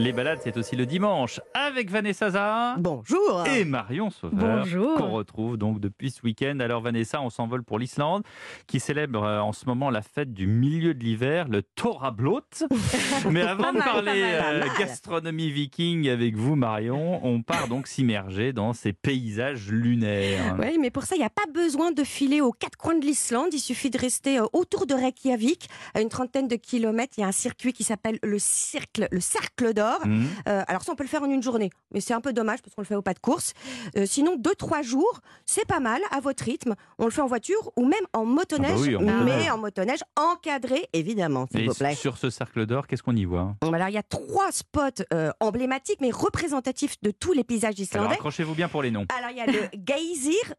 Les balades, c'est aussi le dimanche avec Vanessa Zahra Bonjour. et Marion Sauveur. Bonjour. Qu'on retrouve donc depuis ce week-end. Alors Vanessa, on s'envole pour l'Islande qui célèbre euh, en ce moment la fête du milieu de l'hiver, le Torablot. Mais avant de parler euh, gastronomie viking avec vous, Marion, on part donc s'immerger dans ces paysages lunaires. Oui, mais pour ça, il n'y a pas besoin de filer aux quatre coins de l'Islande. Il suffit de rester euh, autour de Reykjavik, à une trentaine de kilomètres. Il y a un circuit qui s'appelle le cercle, le cercle d'or. Hmm. Euh, alors ça, on peut le faire en une journée, mais c'est un peu dommage parce qu'on le fait au pas de course. Euh, sinon, deux trois jours, c'est pas mal à votre rythme. On le fait en voiture ou même en motoneige, Ah bah oui, en motoneige. mais en motoneige encadré, évidemment, s'il Et vous plaît. sur ce cercle d'or, qu'est-ce qu'on y voit Alors, il y a trois spots euh, emblématiques, mais représentatifs de tous les paysages Alors islandais. accrochez-vous bien pour les noms. Alors, il y a le Geysir,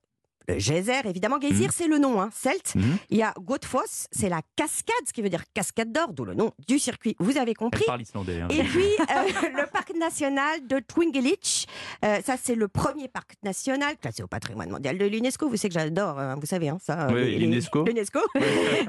geyser, évidemment. Geysir, c'est le nom, hein, celte. Mhm. Il y a Gottfoss, c'est la cascade, ce qui veut dire cascade d'or, d'où le nom du circuit. Vous avez Elle compris. parle islandais. hein. Et puis, euh, le parc national de Twingelich, euh, ça c'est le premier parc national classé au patrimoine mondial de l'UNESCO. Vous savez que j'adore, hein, vous savez, hein, ça. Oui, les- les- l'UNESCO. L'UNESCO.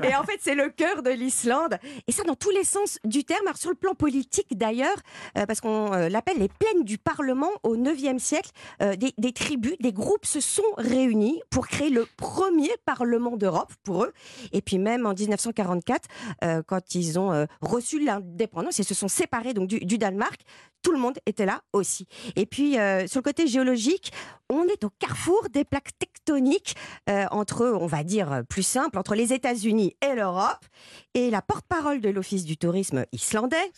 Et en fait, c'est le cœur de l'Islande. Et ça, dans tous les sens du terme. Alors, sur le plan politique, d'ailleurs, euh, parce qu'on euh, l'appelle les plaines du Parlement au 9e siècle, euh, des, des tribus, des groupes se sont réunis pour créer le premier Parlement d'Europe pour eux. Et puis, même en 1944, euh, quand ils ont euh, reçu l'indépendance, ils se sont séparés donc, du, Danemark. Tout le monde était là aussi. Et puis, euh, sur le côté géologique, on est au carrefour des plaques tectoniques entre, on va dire plus simple, entre les États-Unis et l'Europe. Et la porte-parole de l'Office du tourisme islandais.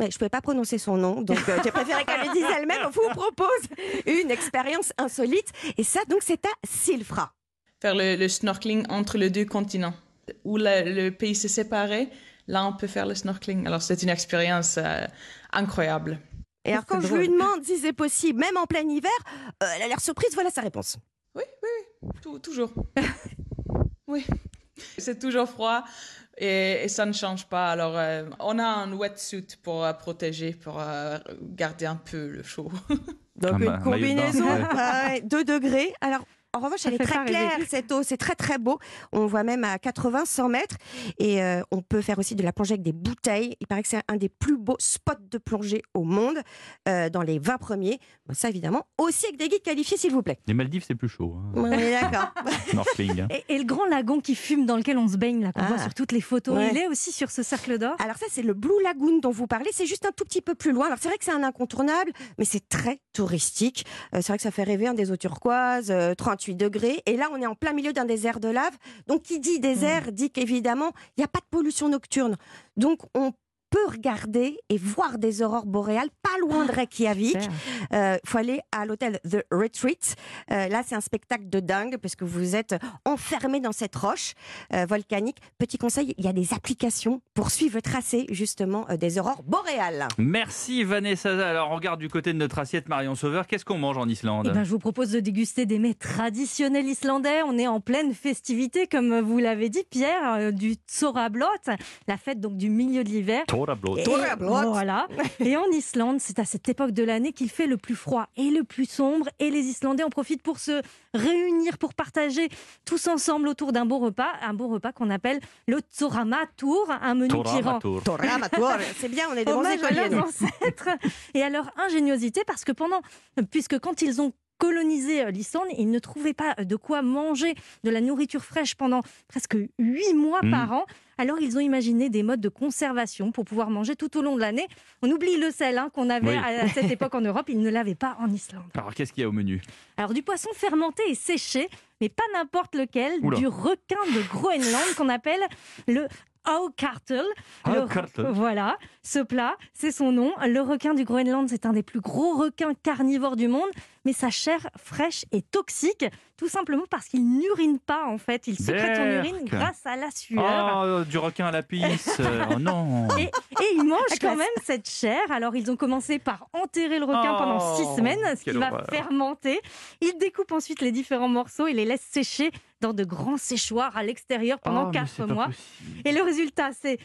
Ouais, je ne pouvais pas prononcer son nom, donc euh, j'ai préféré qu'elle le dise elle-même, on vous propose une expérience insolite. Et ça, donc, c'est à Silfra. Faire le, le snorkeling entre les deux continents. Où la- le pays s'est séparé, là on peut faire le snorkeling. Alors c'est une expérience euh, incroyable. Et alors, quand je drôle. lui demande si c'est possible, même en plein hiver, euh, elle a l'air surprise, voilà sa réponse. Oui, oui, oui, tou- toujours. oui, c'est toujours froid et, et ça ne change pas. Alors euh, on a un wetsuit pour euh, protéger, pour euh, garder un peu le chaud. Donc une combinaison, ouais. 2 degrés. Alors, en revanche, elle est très claire, cette eau. C'est très, très beau. On voit même à 80, 100 mètres. Et euh, on peut faire aussi de la plongée avec des bouteilles. Il paraît que c'est un des plus beaux spots de plongée au monde, euh, dans les 20 premiers. Ça, évidemment, aussi avec des guides qualifiés, s'il vous plaît. Les Maldives, c'est plus chaud. Hein. On d'accord. Hein. Et, le grand lagon qui fume, dans lequel on se baigne, là, qu'on ah. voit sur toutes les photos, il est aussi sur ce cercle d'or. Alors, ça, c'est le Blue Lagoon dont vous parlez. C'est juste un tout petit peu plus loin. Alors, c'est vrai que c'est un incontournable, mais c'est très touristique. Euh, c'est vrai que ça fait rêver un des eaux turquoises, 38 degrés. Et là, on est en plein milieu d'un désert de lave. Donc, qui dit désert hmm. dit qu'évidemment, il n'y a pas de pollution nocturne. Donc, on peut regarder et voir des aurores boréales pas loin de Reykjavik. Super. Il faut aller à l'hôtel The Retreat. Euh, là, c'est un spectacle de dingue parce que vous êtes enfermé dans cette roche euh, volcanique. Petit conseil, il y a des applications pour suivre le tracé justement euh, des aurores boréales. Merci Vanessa. Alors on regarde du côté de notre assiette Marion Sauveur. Qu'est-ce qu'on mange en Islande? Eh ben, je vous propose de déguster des mets traditionnels islandais. On est en pleine festivité, comme vous l'avez dit, Pierre, euh, du Tsorablot, la fête donc du milieu de l'hiver. Torablot. Et- Voilà. Et en Islande, c'est à cette époque de l'année qu'il fait le plus froid et le plus sombre. Et les Islandais en profitent pour se réunir, pour partager tous ensemble autour d'un beau repas, un beau repas qu'on appelle le Tsoramatur, un menu qui rend Toramatur. Toramatur. C'est bien, on est des bons écoliers. ancêtres et à leur ingéniosité parce que pendant, puisque quand ils ont colonisé euh, l'Islande, ils ne trouvaient pas de quoi manger de la nourriture fraîche pendant presque huit mois Mm. par an. Alors ils ont imaginé des modes de conservation pour pouvoir manger tout au long de l'année. On oublie le sel hein, qu'on avait Oui. à cette époque en Europe, ils ne l'avaient pas en Islande. Alors qu'est-ce qu'il y a au menu? Alors du poisson fermenté et séché, mais pas n'importe lequel, Oula. du requin de Groenland qu'on appelle le Aukartel. Le-. Voilà, ce plat, c'est son nom. Le requin du Groenland, c'est un des plus gros requins carnivores du monde, mais sa chair fraîche est toxique, tout simplement parce qu'il n'urine pas en fait. Il sécrète son urine grâce à la sueur. Oh, du requin à la pisse. Oh non. Et, mangent classe. quand même cette chair. Alors, ils ont commencé par enterrer le requin Oh, pendant six semaines, ce qui va horreur. fermenter. Ils découpent ensuite les différents morceaux et les laissent sécher dans de grands séchoirs à l'extérieur pendant Oh, quatre mois. possible. Et le résultat, c'est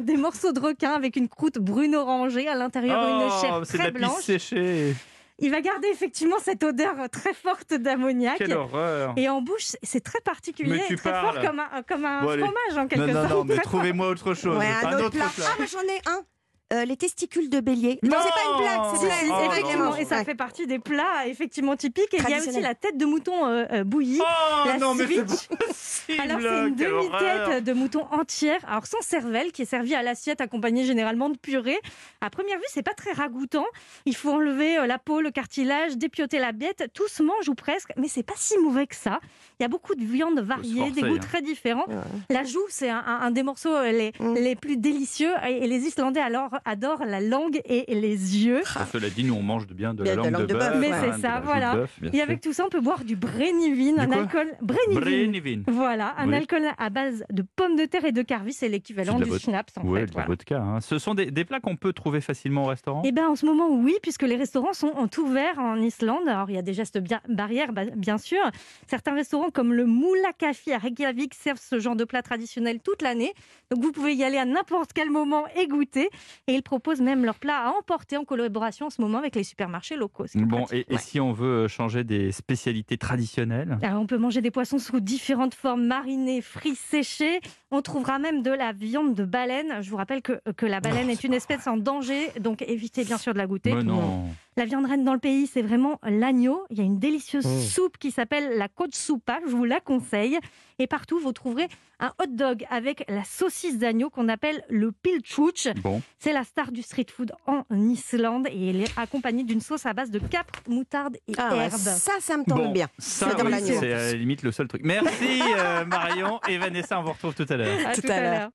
des morceaux de requin avec une croûte brune orangée à l'intérieur, Oh, une chair de très la blanche. pisse séchée. Il va garder effectivement cette odeur très forte d'ammoniac. Quelle horreur Et en bouche, c'est très particulier, et très parles. fort comme un, comme un Bon, fromage en quelque Non, non, sorte. non, mais trouvez-moi autre chose. Ouais, un, autre plat. Ah, moi, j'en ai un. Euh, les testicules de bélier. Non, Non c'est pas une blague, c'est Si, Oh, c'est effectivement, et ça Ouais. fait partie des plats effectivement typiques. Et il y a aussi la tête de mouton euh, euh, bouillie. Oh La non, mais switch. possible Alors c'est une demi-tête de mouton entière, alors sans cervelle, qui est servie à l'assiette accompagnée généralement de purée. À première vue, c'est pas très ragoûtant. Il faut enlever euh, la peau, le cartilage, dépioter la bête. Tout se mange ou presque, mais c'est pas si mauvais que ça. Il y a beaucoup de viandes variées, des goûts hein. très différents. La joue, c'est un, un- un des morceaux les, Mm. les plus délicieux. Et, et les Islandais alors adorent la langue et, les yeux. Ah, Cela dit, nous on mange de bien de la De langue de de bœuf. bœuf, Mais hein, c'est ça, voilà. bœuf, Et avec tout ça, on peut boire du Brennivin, Du un alcool. Voilà, un Oui. alcool à base de pommes de terre et de carvi, c'est l'équivalent du schnapps en Ouais, fait. de la voilà. vodka. hein. Ce sont des, des plats qu'on peut trouver facilement au restaurant? Eh bien, en ce moment, oui, puisque les restaurants sont en ouvert en Islande. Alors, il y a des gestes bien, barrières, bah, bien sûr. Certains restaurants, comme le Moulakafi à Reykjavik, servent ce genre de plat traditionnel toute l'année. Donc, vous pouvez y aller à n'importe quel moment et goûter. Et ils proposent même leurs plats à emporter en collaboration en ce moment avec les supermarchés locaux. Bon, pratique. et, et si on veut changer des spécialités traditionnelles Alors, on peut manger des poissons sous différentes formes, marinés, frits, séchés. On trouvera même de la viande de baleine. Je vous rappelle que, que la baleine est une espèce en danger, donc évitez bien sûr de la goûter. Mais non. La viande reine dans le pays, c'est vraiment l'agneau. Il y a une délicieuse Oh. soupe qui s'appelle la côte soupa, je vous la conseille. Et partout, vous trouverez un hot dog avec la saucisse d'agneau qu'on appelle le pilchouch. Bon, C'est la star du street food en Islande et elle est accompagnée d'une sauce à base de capre, moutarde et Ah herbes. ça, ça me tombe bon, bien. ça, J'adore oui, l'agneau. c'est à la limite le seul truc. Merci euh, Marion et Vanessa, on vous retrouve tout à l'heure. À tout tout à à l'heure. l'heure.